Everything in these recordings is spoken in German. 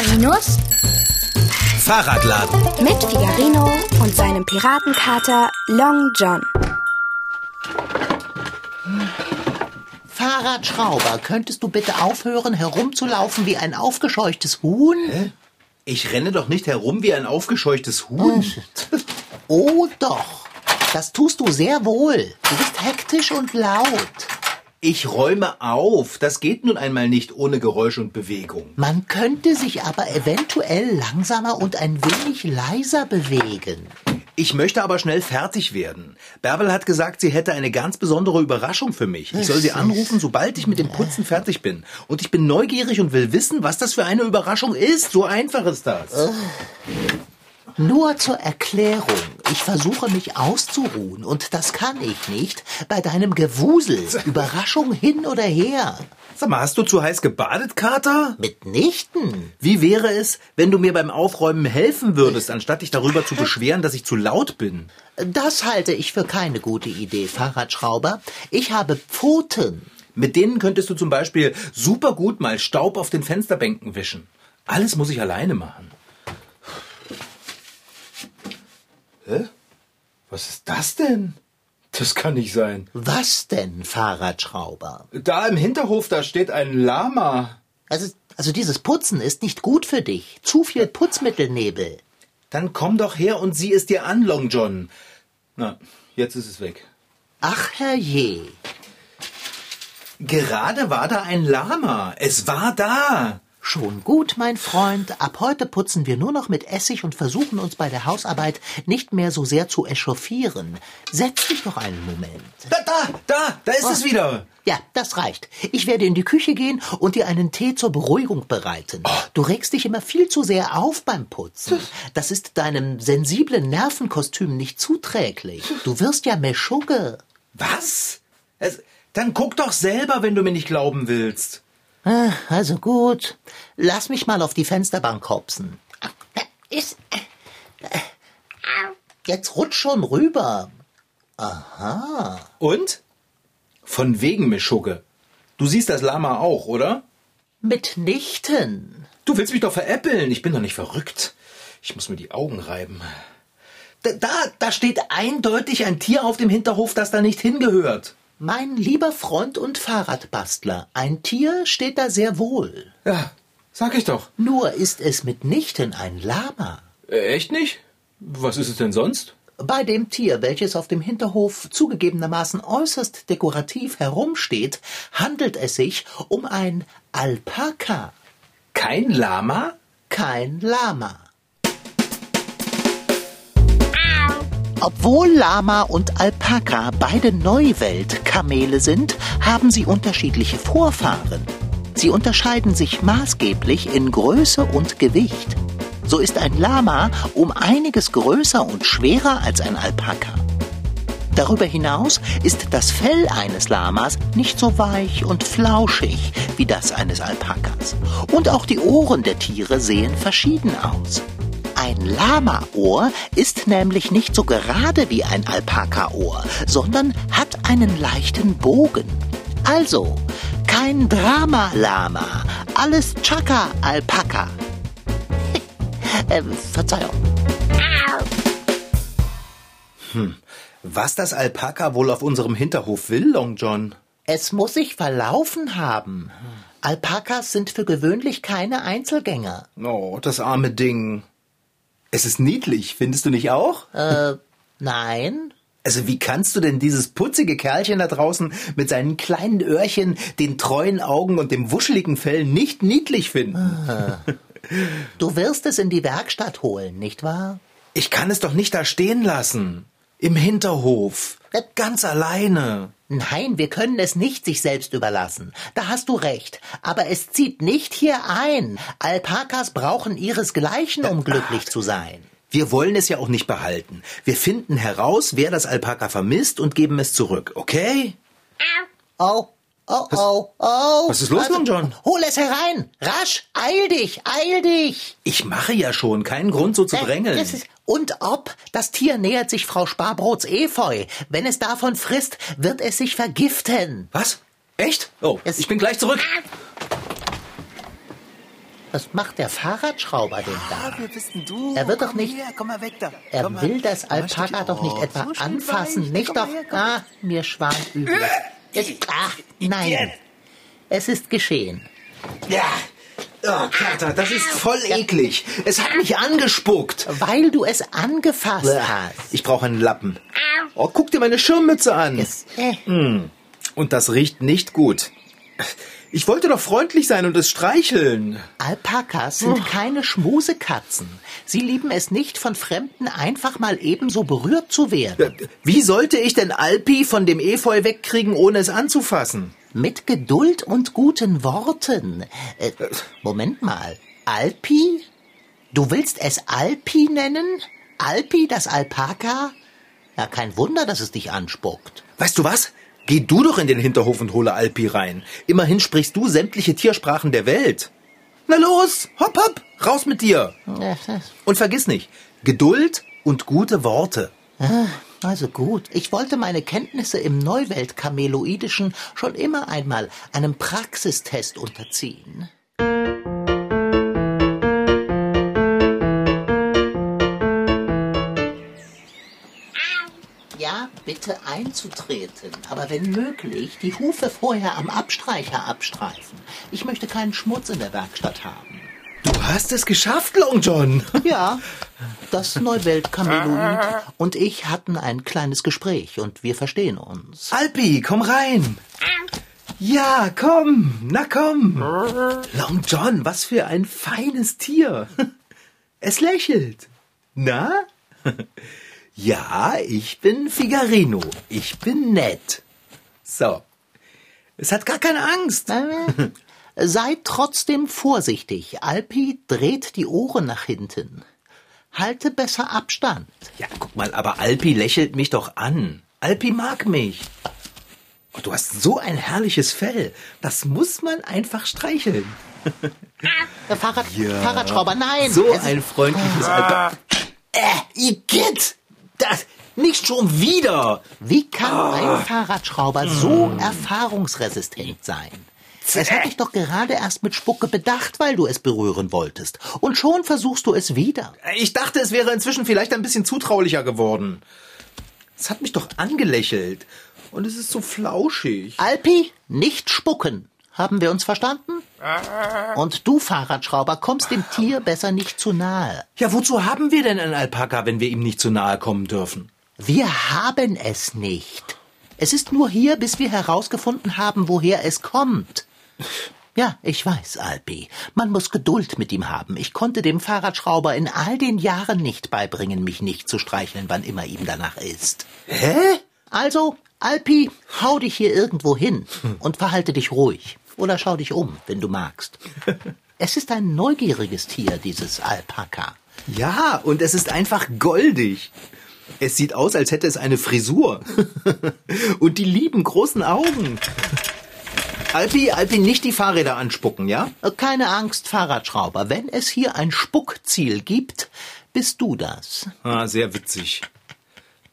Figarinos Fahrradladen. mit Figarino und seinem Piratenkater Long John. Fahrradschrauber, könntest du bitte aufhören, herumzulaufen wie ein aufgescheuchtes Huhn? Ich renne doch nicht herum wie ein aufgescheuchtes Huhn. Oh doch, das tust du sehr wohl. Du bist hektisch und laut. Ich räume auf. Das geht nun einmal nicht ohne Geräusch und Bewegung. Man könnte sich aber eventuell langsamer und ein wenig leiser bewegen. Ich möchte aber schnell fertig werden. Bärbel hat gesagt, sie hätte eine ganz besondere Überraschung für mich. Ich soll sie anrufen, sobald ich mit dem Putzen fertig bin. Und ich bin neugierig und will wissen, was das für eine Überraschung ist. So einfach ist das. Nur zur Erklärung. Ich versuche mich auszuruhen und das kann ich nicht bei deinem Gewusel. Überraschung hin oder her. Sag mal, hast du zu heiß gebadet, Kater? Mitnichten. Wie wäre es, wenn du mir beim Aufräumen helfen würdest, anstatt dich darüber zu beschweren, dass ich zu laut bin? Das halte ich für keine gute Idee, Fahrradschrauber. Ich habe Pfoten. Mit denen könntest du zum Beispiel super gut mal Staub auf den Fensterbänken wischen. Alles muss ich alleine machen. Hä? Was ist das denn? Das kann nicht sein. Was denn, Fahrradschrauber? Da im Hinterhof, da steht ein Lama. Also, also dieses Putzen ist nicht gut für dich. Zu viel Putzmittelnebel. Dann komm doch her und sieh es dir an, Long John. Na, jetzt ist es weg. Ach herrje. Gerade war da ein Lama. Es war da. Schon gut, mein Freund. Ab heute putzen wir nur noch mit Essig und versuchen uns bei der Hausarbeit nicht mehr so sehr zu echauffieren. Setz dich doch einen Moment. Da, da, da, da ist es wieder. Ja, das reicht. Ich werde in die Küche gehen und dir einen Tee zur Beruhigung bereiten. Du regst dich immer viel zu sehr auf beim Putzen. Das ist deinem sensiblen Nervenkostüm nicht zuträglich. Du wirst ja Meschugge. Was? Es, dann guck doch selber, wenn du mir nicht glauben willst. Ah, Also gut. Lass mich mal auf die Fensterbank hopsen. Ist. Jetzt rutsch schon rüber. Und? Von wegen, Mischugge. Du siehst das Lama auch, oder? Mitnichten. Du willst mich doch veräppeln. Ich bin doch nicht verrückt. Ich muss mir die Augen reiben. Da, da, da steht eindeutig ein Tier auf dem Hinterhof, das da nicht hingehört. Mein lieber Freund und Fahrradbastler, ein Tier steht da sehr wohl. Ja, sag ich doch. Nur ist es mitnichten ein Lama. Äh, echt nicht? Was ist es denn sonst? Bei dem Tier, welches auf dem Hinterhof zugegebenermaßen äußerst dekorativ herumsteht, handelt es sich um ein Alpaka, Kein Lama? kein Lama. Obwohl Lama und Alpaka beide Neuweltkamele sind, haben sie unterschiedliche Vorfahren. Sie unterscheiden sich maßgeblich in Größe und Gewicht. So ist ein Lama um einiges größer und schwerer als ein Alpaka. Darüber hinaus ist das Fell eines Lamas nicht so weich und flauschig wie das eines Alpakas. Und auch die Ohren der Tiere sehen verschieden aus. Ein Lamaohr ist nämlich nicht so gerade wie ein Alpakaohr, sondern hat einen leichten Bogen. Also, kein Drama-Lama, alles Chaka-Alpaka. äh, Verzeihung. Was das Alpaka wohl auf unserem Hinterhof will, Long John? Es muss sich verlaufen haben. Alpakas sind für gewöhnlich keine Einzelgänger. Oh, das arme Ding. Es ist niedlich, findest du nicht auch? Äh, nein? Also wie kannst du denn dieses putzige Kerlchen da draußen mit seinen kleinen Öhrchen, den treuen Augen und dem wuscheligen Fell nicht niedlich finden? Du wirst es in die Werkstatt holen, nicht wahr? Ich kann es doch nicht da stehen lassen. Im Hinterhof. Ganz alleine. Nein, wir können es nicht sich selbst überlassen. Da hast du recht. Aber es zieht nicht hier ein. Alpakas brauchen ihresgleichen, um glücklich zu sein. Wir wollen es ja auch nicht behalten. Wir finden heraus, wer das Alpaka vermisst und geben es zurück, okay? Oh, oh, oh, oh. was ist los, Long John? Hol es herein. Rasch, eil dich, eil dich. Ich mache ja schon, keinen Grund so zu Äh, drängeln. ist- Und ob das Tier nähert sich Frau Sparbrots Efeu. Wenn es davon frisst, wird es sich vergiften. Was? Echt? Oh, Es- ich bin gleich zurück. Was macht der Fahrradschrauber denn da? denn du? Er wird doch nicht- Her, komm mal weg da. Er komm mal. will das Alpaka doch nicht Oh, etwa so anfassen, weich. nicht Komm doch. her. Ah, mir schwant übel. Es, ah, nein. Es ist geschehen. Ja. Oh, Kater, das ist voll eklig. Es hat mich angespuckt. Weil du es angefasst hast. Ich brauche einen Lappen. Oh, guck dir meine Schirmmütze an. Es, äh, Und das riecht nicht gut. Ich wollte doch freundlich sein und es streicheln. Alpakas sind keine Schmusekatzen. Sie lieben es nicht, von Fremden einfach mal ebenso berührt zu werden. Wie sollte ich denn Alpi von dem Efeu wegkriegen, ohne es anzufassen? Mit Geduld und guten Worten. Äh, Moment mal. Alpi? Du willst es Alpi nennen? Alpi, das Alpaka? Ja, kein Wunder, dass es dich anspuckt. Weißt du was? Geh du doch in den Hinterhof und hole Alpi rein. Immerhin sprichst du sämtliche Tiersprachen der Welt. Na los, hopp, hopp, raus mit dir. Und vergiss nicht, Geduld und gute Worte. Also gut, ich wollte meine Kenntnisse im Neuweltkameloidischen schon immer einmal einem Praxistest unterziehen. Ja, bitte einzutreten, aber wenn möglich, die Hufe vorher am Abstreicher abstreifen. Ich möchte keinen Schmutz in der Werkstatt haben. Du hast es geschafft, Long John. Ja, das Neuweltkameloid und ich hatten ein kleines Gespräch und wir verstehen uns. Alpi, komm rein. Ja, komm, na komm. Long John, was für ein feines Tier. Es lächelt. Na? Ja, ich bin Figarino. Ich bin nett. So. Es hat gar keine Angst. Äh, Seid trotzdem vorsichtig. Alpi dreht die Ohren nach hinten. Halte besser Abstand. Ja, guck mal, aber Alpi lächelt mich doch an. Alpi mag mich. Oh, du hast so ein herrliches Fell. Das muss man einfach streicheln. Der Fahrrad, Fahrradschrauber, nein! So Es ein freundliches Alter. Äh, Igitt! Das, nicht schon wieder! Wie kann ein Fahrradschrauber so erfahrungsresistent sein? Es hat dich doch gerade erst mit Spucke bedacht, weil du es berühren wolltest. Und schon versuchst du es wieder. Ich dachte, es wäre inzwischen vielleicht ein bisschen zutraulicher geworden. Es hat mich doch angelächelt. Und es ist so flauschig. Alpi, nicht spucken. Haben wir uns verstanden? Und du, Fahrradschrauber, kommst dem Tier besser nicht zu nahe. Ja, wozu haben wir denn einen Alpaka, wenn wir ihm nicht zu nahe kommen dürfen? Wir haben es nicht. Es ist nur hier, bis wir herausgefunden haben, woher es kommt. Ja, ich weiß, Alpi. Man muss Geduld mit ihm haben. Ich konnte dem Fahrradschrauber in all den Jahren nicht beibringen, mich nicht zu streicheln, wann immer ihm danach ist. Hä? Also, Alpi, hau dich hier irgendwo hin und verhalte dich ruhig. Oder schau dich um, wenn du magst. Es ist ein neugieriges Tier, dieses Alpaka. Ja, und es ist einfach goldig. Es sieht aus, als hätte es eine Frisur. und die lieben großen Augen. Alpi, Alpi, nicht die Fahrräder anspucken, ja? Keine Angst, Fahrradschrauber. Wenn es hier ein Spuckziel gibt, bist du das. Ah, sehr witzig.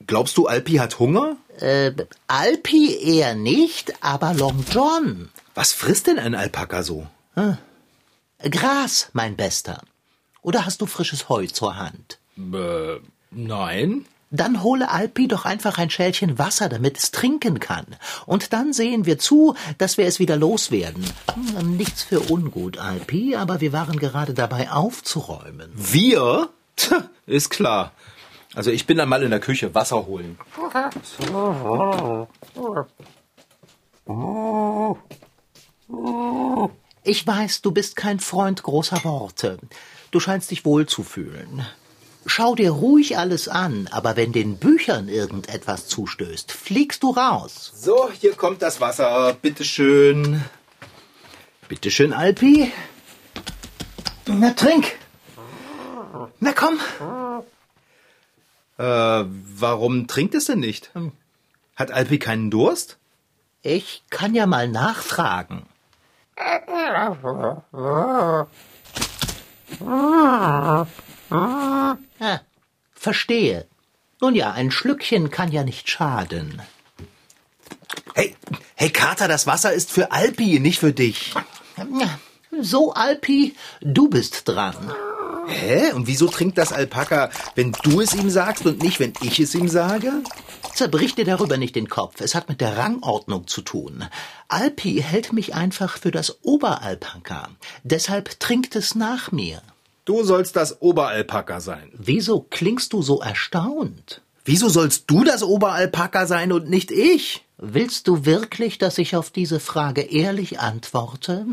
Glaubst du, Alpi hat Hunger? Äh, Alpi eher nicht, aber Long John. Was frisst denn ein Alpaka so? Gras, mein Bester. Oder hast du frisches Heu zur Hand? Äh, nein. Dann hole Alpi doch einfach ein Schälchen Wasser, damit es trinken kann. Und dann sehen wir zu, dass wir es wieder loswerden. Hm, Nichts für ungut, Alpi, aber wir waren gerade dabei aufzuräumen. Wir? Tja, ist klar. Also ich bin dann mal in der Küche Wasser holen. Ich weiß, du bist kein Freund großer Worte. Du scheinst dich wohl zu fühlen. Schau dir ruhig alles an, aber wenn den Büchern irgendetwas zustößt, fliegst du raus. So, hier kommt das Wasser. Bitteschön. Bitteschön, Alpi. Na, trink. Na komm. Äh, warum trinkt es denn nicht? Hat Alpi keinen Durst? Ich kann ja mal nachfragen. Ah, verstehe. Nun ja, ein Schlückchen kann ja nicht schaden. Hey, hey Kater, das Wasser ist für Alpi, nicht für dich. Ja, So, Alpi, du bist dran. Hä? Und wieso trinkt das Alpaka, wenn du es ihm sagst und nicht, wenn ich es ihm sage? Zerbrich dir darüber nicht den Kopf. Es hat mit der Rangordnung zu tun. Alpi hält mich einfach für das Oberalpaka. Deshalb trinkt es nach mir. Du sollst das Oberalpaka sein. Wieso klingst du so erstaunt? Wieso sollst du das Oberalpaka sein und nicht ich? Willst du wirklich, dass ich auf diese Frage ehrlich antworte?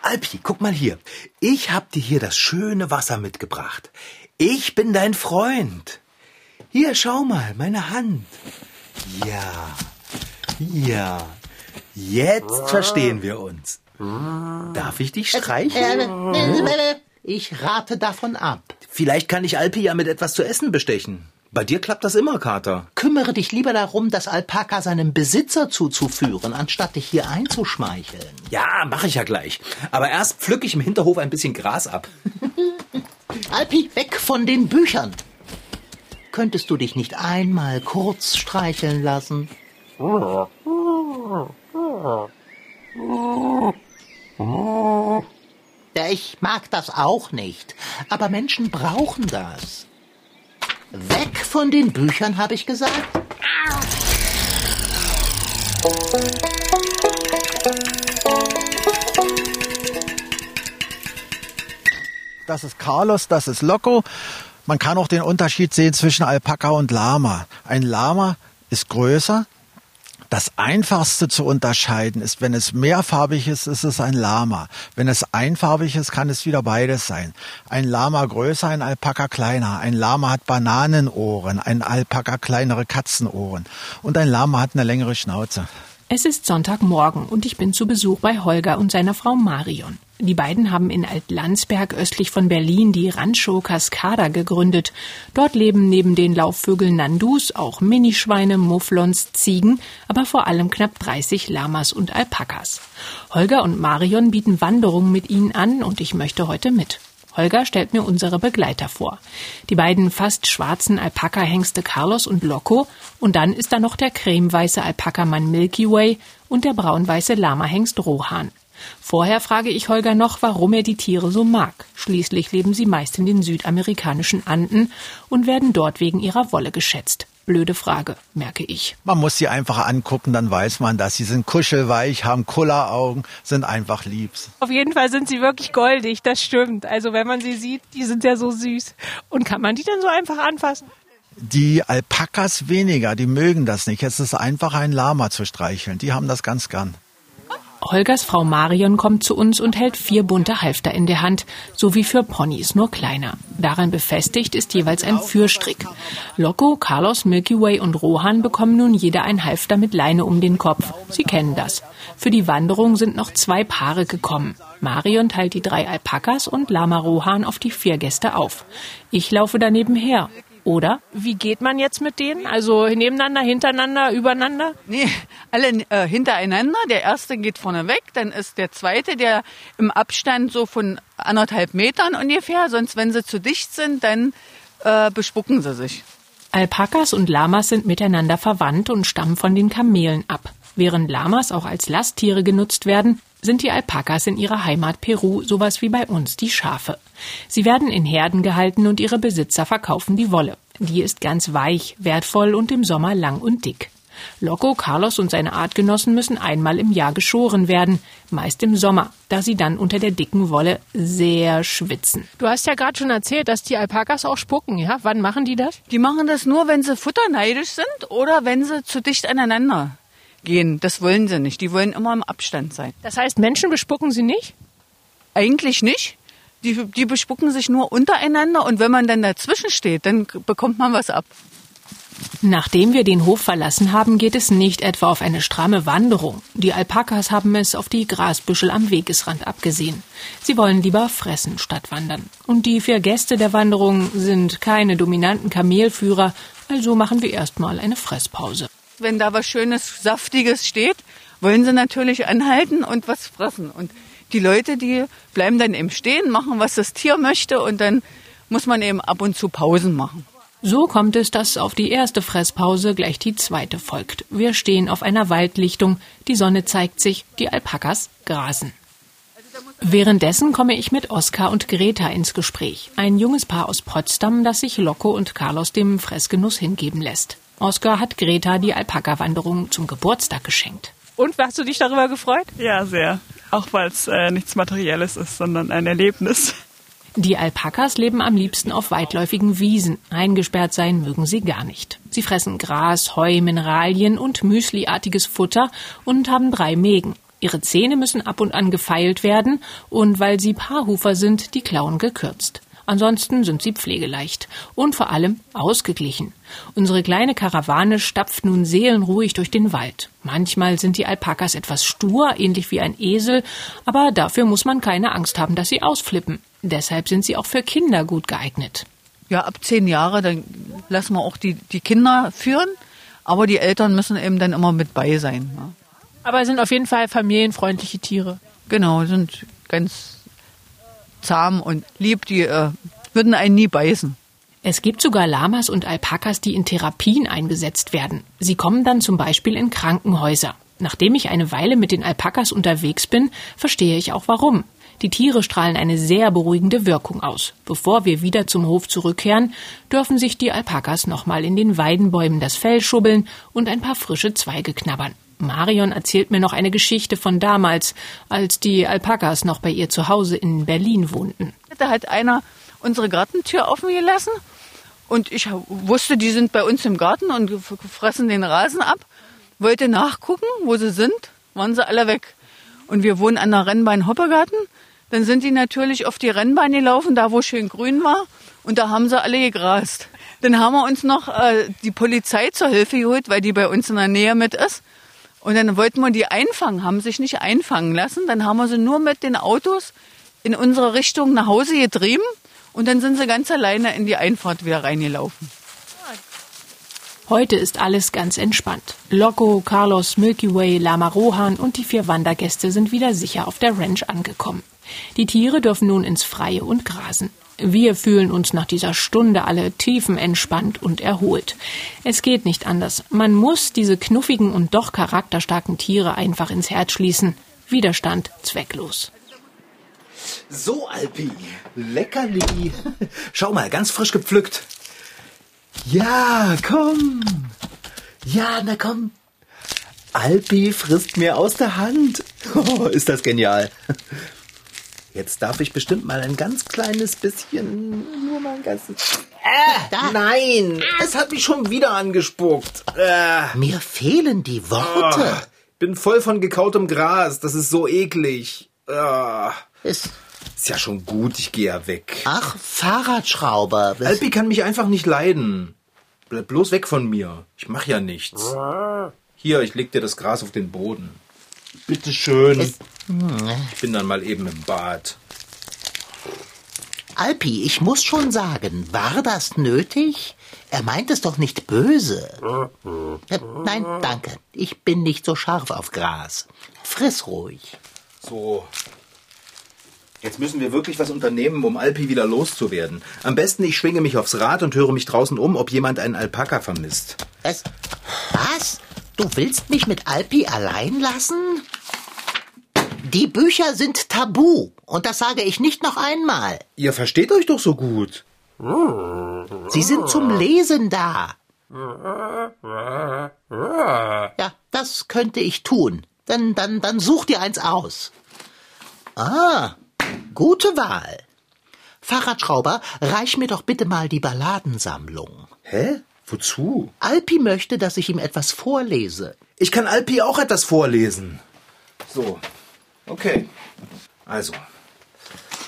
Alpi, guck mal hier. Ich hab dir hier das schöne Wasser mitgebracht. Ich bin dein Freund. Hier, schau mal, meine Hand. Ja, ja. Jetzt verstehen wir uns. Darf ich dich streicheln? Ich rate davon ab. Vielleicht kann ich Alpi ja mit etwas zu essen bestechen. Bei dir klappt das immer, Kater. Kümmere dich lieber darum, das Alpaka seinem Besitzer zuzuführen, anstatt dich hier einzuschmeicheln. Ja, mache ich ja gleich. Aber erst pflücke ich im Hinterhof ein bisschen Gras ab. Alpi, weg von den Büchern. Könntest du dich nicht einmal kurz streicheln lassen? Ich mag das auch nicht. Aber Menschen brauchen das. Weg von den Büchern, habe ich gesagt. Das ist Carlos, das ist Loco. Man kann auch den Unterschied sehen zwischen Alpaka und Lama. Ein Lama ist größer. Das einfachste zu unterscheiden ist, wenn es mehrfarbig ist, ist es ein Lama. Wenn es einfarbig ist, kann es wieder beides sein. Ein Lama größer, ein Alpaka kleiner. Ein Lama hat Bananenohren, ein Alpaka kleinere Katzenohren. Und ein Lama hat eine längere Schnauze. Es ist Sonntagmorgen und ich bin zu Besuch bei Holger und seiner Frau Marion. Die beiden haben in Altlandsberg östlich von Berlin die Rancho Cascada gegründet. Dort leben neben den Laufvögeln Nandus auch Minischweine, Mufflons, Ziegen, aber vor allem knapp 30 Lamas und Alpakas. Holger und Marion bieten Wanderungen mit ihnen an und ich möchte heute mit. Holger stellt mir unsere Begleiter vor. Die beiden fast schwarzen Alpaka-Hengste Carlos und Loco und dann ist da noch der cremeweiße Alpakamann Milky Way und der braunweiße Lama-Hengst Rohan. Vorher frage ich Holger noch, warum er die Tiere so mag. Schließlich leben sie meist in den südamerikanischen Anden und werden dort wegen ihrer Wolle geschätzt. Blöde Frage, merke ich. Man muss sie einfach angucken, dann weiß man das. Sie sind kuschelweich, haben Kulleraugen, sind einfach liebs. Auf jeden Fall sind sie wirklich goldig, das stimmt. Also wenn man sie sieht, die sind ja so süß. Und kann man die dann so einfach anfassen? Die Alpakas weniger, die mögen das nicht. Es ist einfach ein Lama zu streicheln. Die haben das ganz gern. Holgers Frau Marion kommt zu uns und hält vier bunte Halfter in der Hand, so wie für Ponys, nur kleiner. Daran befestigt ist jeweils ein Führstrick. Loco, Carlos, Milky Way und Rohan bekommen nun jeder ein Halfter mit Leine um den Kopf. Sie kennen das. Für die Wanderung sind noch zwei Paare gekommen. Marion teilt die drei Alpakas und Lama Rohan auf die vier Gäste auf. Ich laufe daneben her. Oder? Wie geht man jetzt mit denen? Also nebeneinander, hintereinander, übereinander? Nee, alle äh, hintereinander. Der erste geht vorne weg, dann ist der zweite, der im Abstand so von anderthalb Metern ungefähr. Sonst, wenn sie zu dicht sind, dann äh, bespucken sie sich. Alpakas und Lamas sind miteinander verwandt und stammen von den Kamelen ab. Während Lamas auch als Lasttiere genutzt werden, sind die Alpakas in ihrer Heimat Peru sowas wie bei uns die Schafe. Sie werden in Herden gehalten und ihre Besitzer verkaufen die Wolle. Die ist ganz weich, wertvoll und im Sommer lang und dick. Loco, Carlos und seine Artgenossen müssen einmal im Jahr geschoren werden, meist im Sommer, da sie dann unter der dicken Wolle sehr schwitzen. Du hast ja gerade schon erzählt, dass die Alpakas auch spucken, ja? Wann machen die das? Die machen das nur, wenn sie futterneidisch sind oder wenn sie zu dicht aneinander gehen. Das wollen sie nicht. Die wollen immer im Abstand sein. Das heißt, Menschen bespucken sie nicht? Eigentlich nicht. Die, die bespucken sich nur untereinander und wenn man dann dazwischen steht, dann bekommt man was ab. Nachdem wir den Hof verlassen haben, geht es nicht etwa auf eine stramme Wanderung. Die Alpakas haben es auf die Grasbüschel am Wegesrand abgesehen. Sie wollen lieber fressen statt wandern. Und die vier Gäste der Wanderung sind keine dominanten Kamelführer, also machen wir erstmal eine Fresspause. Wenn da was Schönes, Saftiges steht, wollen sie natürlich anhalten und was fressen. Und die Leute, die bleiben dann eben stehen, machen, was das Tier möchte und dann muss man eben ab und zu Pausen machen. So kommt es, dass auf die erste Fresspause gleich die zweite folgt. Wir stehen auf einer Waldlichtung, die Sonne zeigt sich, die Alpakas grasen. Währenddessen komme ich mit Oskar und Greta ins Gespräch. Ein junges Paar aus Potsdam, das sich Loco und Carlos dem Fressgenuss hingeben lässt. Oskar hat Greta die Alpaka-Wanderung zum Geburtstag geschenkt. Und hast du dich darüber gefreut? Ja, sehr. Auch weil es äh, nichts Materielles ist, sondern ein Erlebnis. Die Alpakas leben am liebsten auf weitläufigen Wiesen. Eingesperrt sein mögen sie gar nicht. Sie fressen Gras, Heu, Mineralien und Müsliartiges Futter und haben drei Mägen. Ihre Zähne müssen ab und an gefeilt werden und weil sie Paarhufer sind, die Klauen gekürzt. Ansonsten sind sie pflegeleicht und vor allem ausgeglichen. Unsere kleine Karawane stapft nun seelenruhig durch den Wald. Manchmal sind die Alpakas etwas stur, ähnlich wie ein Esel, aber dafür muss man keine Angst haben, dass sie ausflippen. Deshalb sind sie auch für Kinder gut geeignet. Ja, ab zehn Jahre, dann lassen wir auch die, die Kinder führen, aber die Eltern müssen eben dann immer mit bei sein. Ja. Aber es sind auf jeden Fall familienfreundliche Tiere. Genau, sind ganz zahm und lieb, die äh, würden einen nie beißen. Es gibt sogar Lamas und Alpakas, die in Therapien eingesetzt werden. Sie kommen dann zum Beispiel in Krankenhäuser. Nachdem ich eine Weile mit den Alpakas unterwegs bin, verstehe ich auch warum. Die Tiere strahlen eine sehr beruhigende Wirkung aus. Bevor wir wieder zum Hof zurückkehren, dürfen sich die Alpakas nochmal in den Weidenbäumen das Fell schubbeln und ein paar frische Zweige knabbern. Marion erzählt mir noch eine Geschichte von damals, als die Alpakas noch bei ihr zu Hause in Berlin wohnten. Da hat einer unsere Gartentür offen gelassen und ich wusste, die sind bei uns im Garten und fressen den Rasen ab. Wollte nachgucken, wo sie sind, waren sie alle weg. Und wir wohnen an der Rennbahn Hoppegarten. Dann sind die natürlich auf die Rennbahn gelaufen, da wo schön grün war. Und da haben sie alle gegrast. Dann haben wir uns noch äh, die Polizei zur Hilfe geholt, weil die bei uns in der Nähe mit ist. Und dann wollten wir die einfangen, haben sich nicht einfangen lassen. Dann haben wir sie nur mit den Autos in unsere Richtung nach Hause getrieben und dann sind sie ganz alleine in die Einfahrt wieder reingelaufen. Heute ist alles ganz entspannt. Loco, Carlos, Milky Way, Lama Rohan und die vier Wandergäste sind wieder sicher auf der Ranch angekommen. Die Tiere dürfen nun ins Freie und grasen. Wir fühlen uns nach dieser Stunde alle tiefenentspannt und erholt. Es geht nicht anders. Man muss diese knuffigen und doch charakterstarken Tiere einfach ins Herz schließen. Widerstand zwecklos. So, Alpi, leckerli. Schau mal, ganz frisch gepflückt. Ja, komm. Ja, na komm. Alpi frisst mir aus der Hand. Oh, ist das genial. Jetzt darf ich bestimmt mal ein ganz kleines bisschen, nur mal ein ganzes. Äh, nein, es hat mich schon wieder angespuckt. Äh, Mir fehlen die Worte. oh, bin voll von gekautem Gras. Das ist so eklig. Ah, Es, ist ja schon gut, ich gehe ja weg. ach, Fahrradschrauber. Alpi kann mich einfach nicht leiden. Bleib bloß weg von mir. Ich mach ja nichts. Hier, ich leg dir das Gras auf den Boden. Bitte schön. Ich bin dann mal eben im Bad. Alpi, ich muss schon sagen, war das nötig? Er meint es doch nicht böse. Äh, Nein, danke. Ich bin nicht so scharf auf Gras. Friss ruhig. So. Jetzt müssen wir wirklich was unternehmen, um Alpi wieder loszuwerden. Am besten, ich schwinge mich aufs Rad und höre mich draußen um, ob jemand einen Alpaka vermisst. Es, was? Du willst mich mit Alpi allein lassen? Die Bücher sind tabu. Und das sage ich nicht noch einmal. Ihr versteht euch doch so gut. Sie sind zum Lesen da. Ja, das könnte ich tun. Dann, dann, dann such dir eins aus. Ah, gute Wahl. Fahrradschrauber, reich mir doch bitte mal die Balladensammlung. Hä? Wozu? Alpi möchte, dass ich ihm etwas vorlese. Ich kann Alpi auch etwas vorlesen. So. Okay. Also.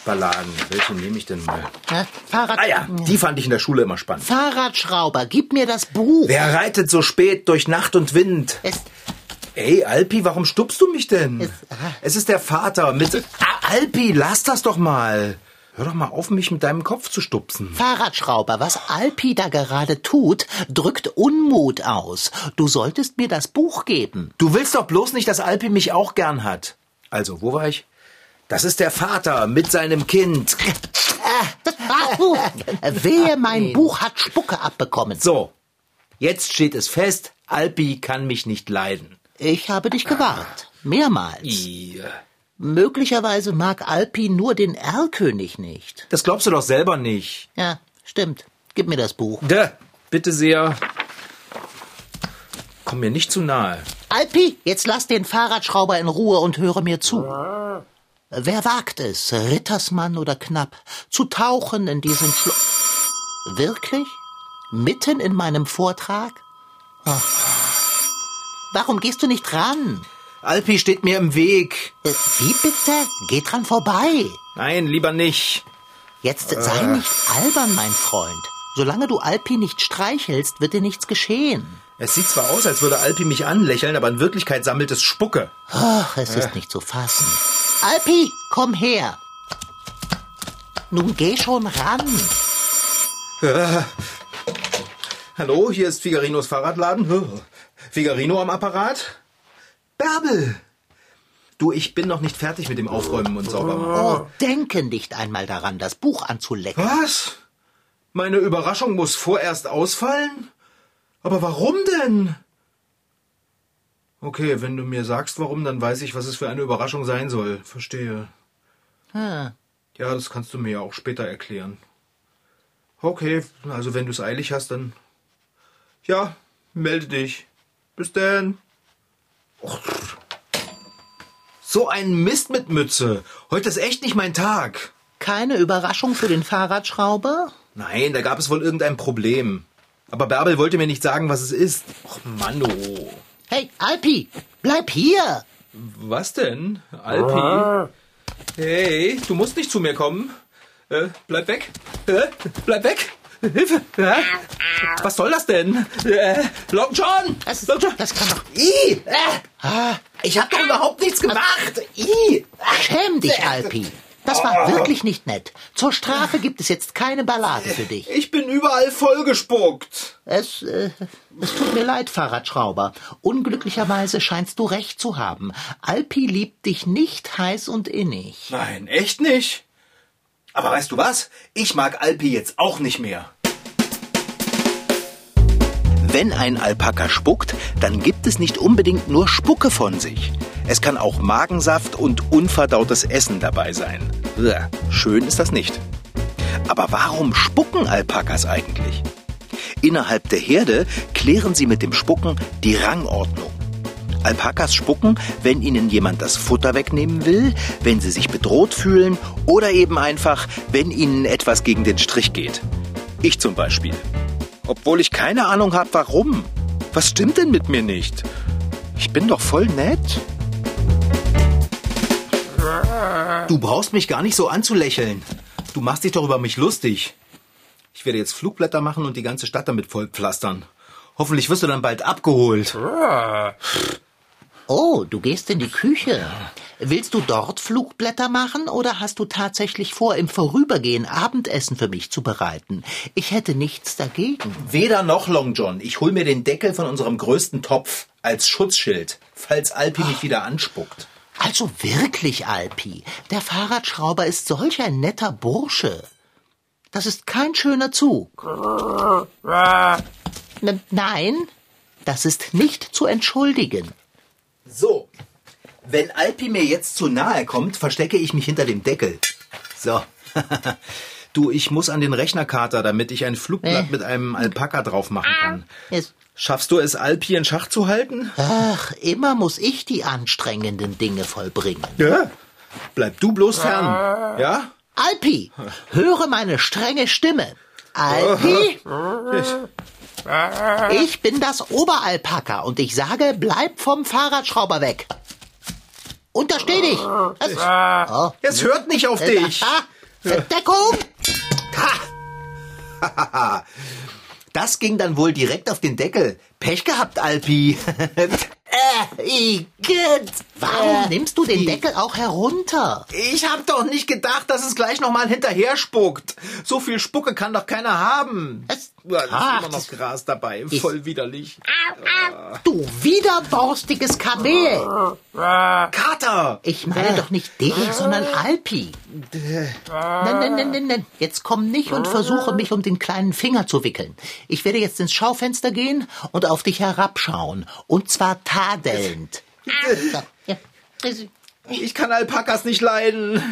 Balladen. Welche nehme ich denn mal? Ja, Fahrrad Ah ja, die fand ich in der Schule immer spannend. Fahrradschrauber, gib mir das Buch. Wer reitet so spät durch Nacht und Wind? Es, Ey, Alpi, warum stupst du mich denn? Es-. Es ist der Vater mit... Ah, Alpi, lass das doch mal. Hör doch mal auf, mich mit deinem Kopf zu stupsen. Fahrradschrauber, was Alpi da gerade tut, drückt Unmut aus. Du solltest mir das Buch geben. Du willst doch bloß nicht, dass Alpi mich auch gern hat. Also, wo war ich? Das ist der Vater mit seinem Kind. Wehe, mein Buch hat Spucke abbekommen. So, jetzt steht es fest, Alpi kann mich nicht leiden. Ich habe dich gewarnt. Mehrmals. I, Möglicherweise mag Alpi nur den Erlkönig nicht. Das glaubst du doch selber nicht. Ja, stimmt. Gib mir das Buch. Da, bitte sehr. Komm mir nicht zu nahe. Alpi, jetzt lass den Fahrradschrauber in Ruhe und höre mir zu. Wer wagt es, Rittersmann oder Knapp, zu tauchen in diesen Schlo... Wirklich? Mitten in meinem Vortrag? Oh. Warum gehst du nicht ran? Alpi steht mir im Weg. Äh, Wie bitte? Geh dran vorbei. Nein, lieber nicht. Jetzt sei nicht albern, mein Freund. Solange du Alpi nicht streichelst, wird dir nichts geschehen. Es sieht zwar aus, als würde Alpi mich anlächeln, aber in Wirklichkeit sammelt es Spucke. Ach, es ist nicht zu fassen. Alpi, komm her. Nun geh schon ran. Hallo, hier ist Figarinos Fahrradladen. Figarino am Apparat? Bärbel! Du, ich bin noch nicht fertig mit dem Aufräumen und Saubermachen. Oh, denke nicht einmal daran, das Buch anzulecken. Was? Meine Überraschung muss vorerst ausfallen? Aber warum denn? Okay, wenn du mir sagst, warum, dann weiß ich, was es für eine Überraschung sein soll. Verstehe. Hm. Ja, das kannst du mir ja auch später erklären. Okay, also wenn du es eilig hast, dann. Ja, melde dich. Bis denn. So ein Mist mit Mütze. Heute ist echt nicht mein Tag. Keine Überraschung für den Fahrradschrauber? Nein, da gab es wohl irgendein Problem. Aber Bärbel wollte mir nicht sagen, was es ist. Och, Manno. Hey, Alpi, bleib hier. Was denn? Alpi? Hey, du musst nicht zu mir kommen. Äh, bleib weg. Äh, bleib weg. Hilfe. Äh, was soll das denn? Äh, Long John. Das, Long John. das kann doch... I, äh, ich hab doch überhaupt nichts gemacht. I. Schäm dich, Alpi. Das war wirklich nicht nett. Zur Strafe gibt es jetzt keine Ballade für dich. Ich bin überall vollgespuckt. Es, äh, es tut mir leid, Fahrradschrauber. Unglücklicherweise scheinst du recht zu haben. Alpi liebt dich nicht heiß und innig. Nein, echt nicht. Aber weißt du was? Ich mag Alpi jetzt auch nicht mehr. Wenn ein Alpaka spuckt, dann gibt es nicht unbedingt nur Spucke von sich. Es kann auch Magensaft und unverdautes Essen dabei sein. Schön ist das nicht. Aber warum spucken Alpakas eigentlich? Innerhalb der Herde klären sie mit dem Spucken die Rangordnung. Alpakas spucken, wenn ihnen jemand das Futter wegnehmen will, wenn sie sich bedroht fühlen oder eben einfach, wenn ihnen etwas gegen den Strich geht. Ich zum Beispiel. Obwohl ich keine Ahnung habe, warum. Was stimmt denn mit mir nicht? Ich bin doch voll nett. Du brauchst mich gar nicht so anzulächeln. Du machst dich doch über mich lustig. Ich werde jetzt Flugblätter machen und die ganze Stadt damit vollpflastern. Hoffentlich wirst du dann bald abgeholt. Oh, du gehst in die Küche. Willst du dort Flugblätter machen oder hast du tatsächlich vor, im Vorübergehen Abendessen für mich zu bereiten? Ich hätte nichts dagegen. Weder noch, Long John. Ich hol mir den Deckel von unserem größten Topf als Schutzschild, falls Alpi mich wieder anspuckt. Also wirklich, Alpi. Der Fahrradschrauber ist solch ein netter Bursche. Das ist kein schöner Zug. Nein, das ist nicht zu entschuldigen. So, wenn Alpi mir jetzt zu nahe kommt, verstecke ich mich hinter dem Deckel. So. du, ich muss an den Rechnerkater, damit ich ein Flugblatt Äh. mit einem Alpaka drauf machen kann. Es, Schaffst du es, Alpi in Schach zu halten? ach, immer muss ich die anstrengenden Dinge vollbringen. Ja. Bleib du bloß fern. Ja? Alpi, höre meine strenge Stimme. Alpi, ich bin das Oberalpaka und ich sage, bleib vom Fahrradschrauber weg. Untersteh dich. Es, oh. Es hört nicht auf dich. Ah, Deckung. Das ging dann wohl direkt auf den Deckel. Pech gehabt, Alpi. Äh, Igitt. Warum nimmst du den Deckel auch herunter? Ich hab doch nicht gedacht, dass es gleich nochmal hinterher spuckt. So viel Spucke kann doch keiner haben. Es- Ja, Ach, ist immer noch Gras dabei. Voll widerlich. Du widerborstiges Kamel. Kater! Ich meine doch nicht dich, sondern Alpi. Nein, nein, nein, nein, nein. Jetzt komm nicht und versuche mich um den kleinen Finger zu wickeln. Ich werde jetzt ins Schaufenster gehen und auf dich herabschauen. Und zwar tadelnd. Ja. Ich kann Alpakas nicht leiden.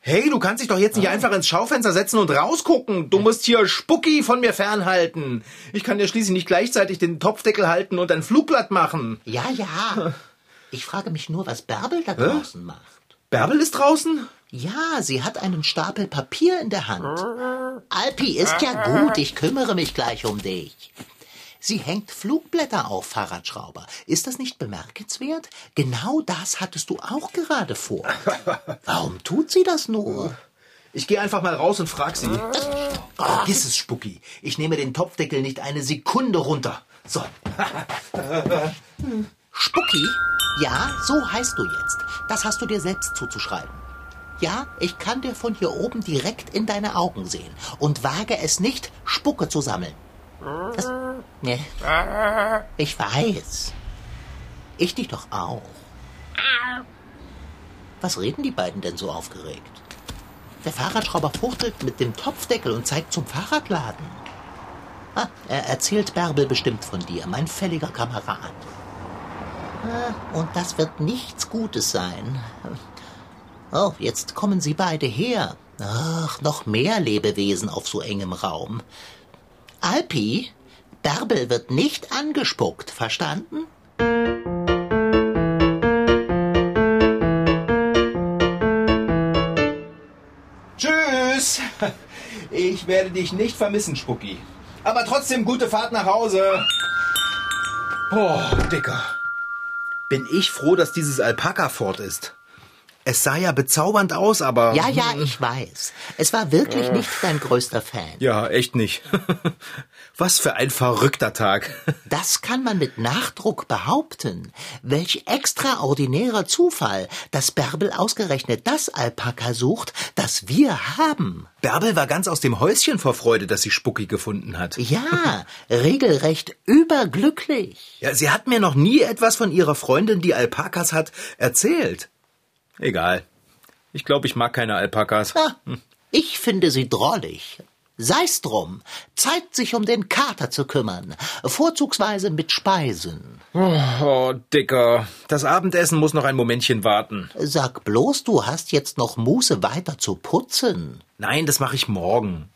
Hey, du kannst dich doch jetzt nicht einfach ins Schaufenster setzen und rausgucken. Du musst hier Spucki von mir fernhalten. Ich kann dir schließlich nicht gleichzeitig den Topfdeckel halten und ein Flugblatt machen. Ja, ja. Ich frage mich nur, was Bärbel da draußen macht. Bärbel ist draußen? Ja, sie hat einen Stapel Papier in der Hand. Alpi, ist ja gut, ich kümmere mich gleich um dich. Sie hängt Flugblätter auf, Fahrradschrauber. Ist das nicht bemerkenswert? Genau das hattest du auch gerade vor. Warum tut sie das nur? Ich gehe einfach mal raus und frag sie. Vergiss es, Spucki. Ich nehme den Topfdeckel nicht eine Sekunde runter. So. Spucki? Ja, so heißt du jetzt. Das hast du dir selbst zuzuschreiben. Ja, ich kann dir von hier oben direkt in deine Augen sehen und wage es nicht, Spucke zu sammeln. Das, nee. Ich weiß. Ich dich doch auch. Was reden die beiden denn so aufgeregt? Der Fahrradschrauber fuchtelt mit dem Topfdeckel und zeigt zum Fahrradladen. Ah, er erzählt Bärbel bestimmt von dir, mein fälliger Kamerad. Ah, Und das wird nichts Gutes sein. Oh, jetzt kommen sie beide her. Ach, noch mehr Lebewesen auf so engem Raum. Alpi, Bärbel wird nicht angespuckt, verstanden? Tschüss. Ich werde dich nicht vermissen, Spucki. Aber trotzdem gute Fahrt nach Hause. Oh, Dicker. Bin ich froh, dass dieses Alpaka fort ist. Es sah ja bezaubernd aus, aber... Ja, ja, ich weiß. Es war wirklich nicht dein größter Fan. Ja, echt nicht. Was für ein verrückter Tag. Das kann man mit Nachdruck behaupten. Welch extraordinärer Zufall, dass Bärbel ausgerechnet das Alpaka sucht, das wir haben. Bärbel war ganz aus dem Häuschen vor Freude, dass sie Spucki gefunden hat. Ja, regelrecht überglücklich. Ja, sie hat mir noch nie etwas von ihrer Freundin, die Alpakas hat, erzählt. Egal. Ich glaube, ich mag keine Alpakas. Ah, ich finde sie drollig. Sei's drum. Zeit, sich um den Kater zu kümmern. Vorzugsweise mit Speisen. Oh, Dicker. Das Abendessen muss noch ein Momentchen warten. Sag bloß, du hast jetzt noch Muße weiter zu putzen. Nein, das mache ich morgen.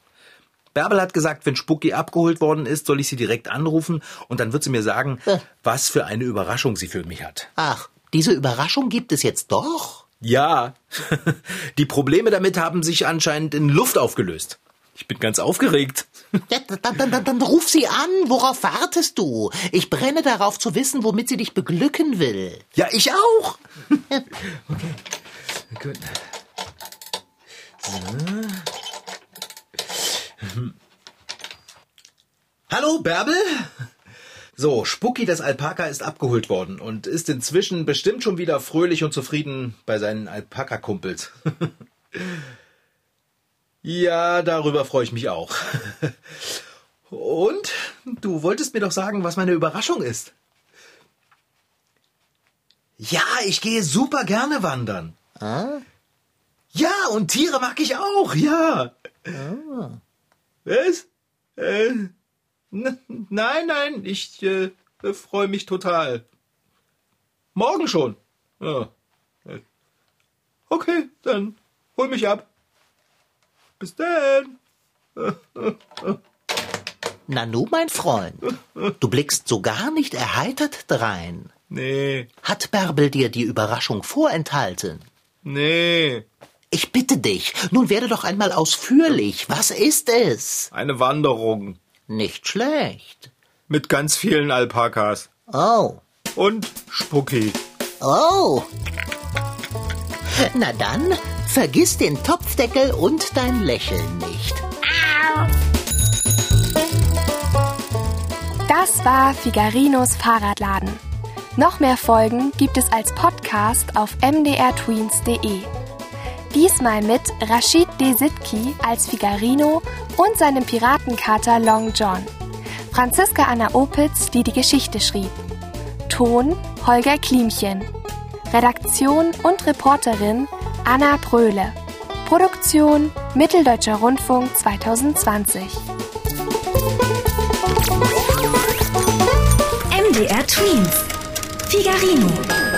Bärbel hat gesagt, wenn Spucki abgeholt worden ist, soll ich sie direkt anrufen und dann wird sie mir sagen, Äh. was für eine Überraschung sie für mich hat. Ach, diese Überraschung gibt es jetzt doch? Ja, die Probleme damit haben sich anscheinend in Luft aufgelöst. Ich bin ganz aufgeregt. Ja, dann, dann, dann, dann ruf sie an. Worauf wartest du? Ich brenne darauf zu wissen, womit sie dich beglücken will. Ja, ich auch. okay, gut. So. Hallo, Bärbel? So, Spucki, das Alpaka, ist abgeholt worden und ist inzwischen bestimmt schon wieder fröhlich und zufrieden bei seinen Alpaka-Kumpels. ja, darüber freue ich mich auch. Und? Du wolltest mir doch sagen, was meine Überraschung ist. Ja, ich gehe super gerne wandern. Ja, und Tiere mag ich auch, ja. Was? Äh, n- nein, nein, ich äh, freue mich total. Morgen schon. Ja. Okay, dann hol mich ab. Bis dann. Nanu, mein Freund, du blickst so gar nicht erheitert drein. Nee, Hat Bärbel dir die Überraschung vorenthalten? nee. Ich bitte dich, nun werde doch einmal ausführlich. Was ist es? Eine Wanderung Nicht schlecht. mit ganz vielen Alpakas. Oh, Und Spucki. oh. Na dann, vergiss den Topfdeckel und dein Lächeln nicht. Das war Figarinos Fahrradladen. Noch mehr Folgen gibt es als Podcast auf mdrtweens.de. Diesmal mit Rashid Desitki als Figarino und seinem Piratenkater Long John. Franziska Anna Opitz, die die Geschichte schrieb. Ton Holger Klimchen. Redaktion und Reporterin Anna Pröhle. Produktion Mitteldeutscher Rundfunk 2020. MDR Twins. Figarino.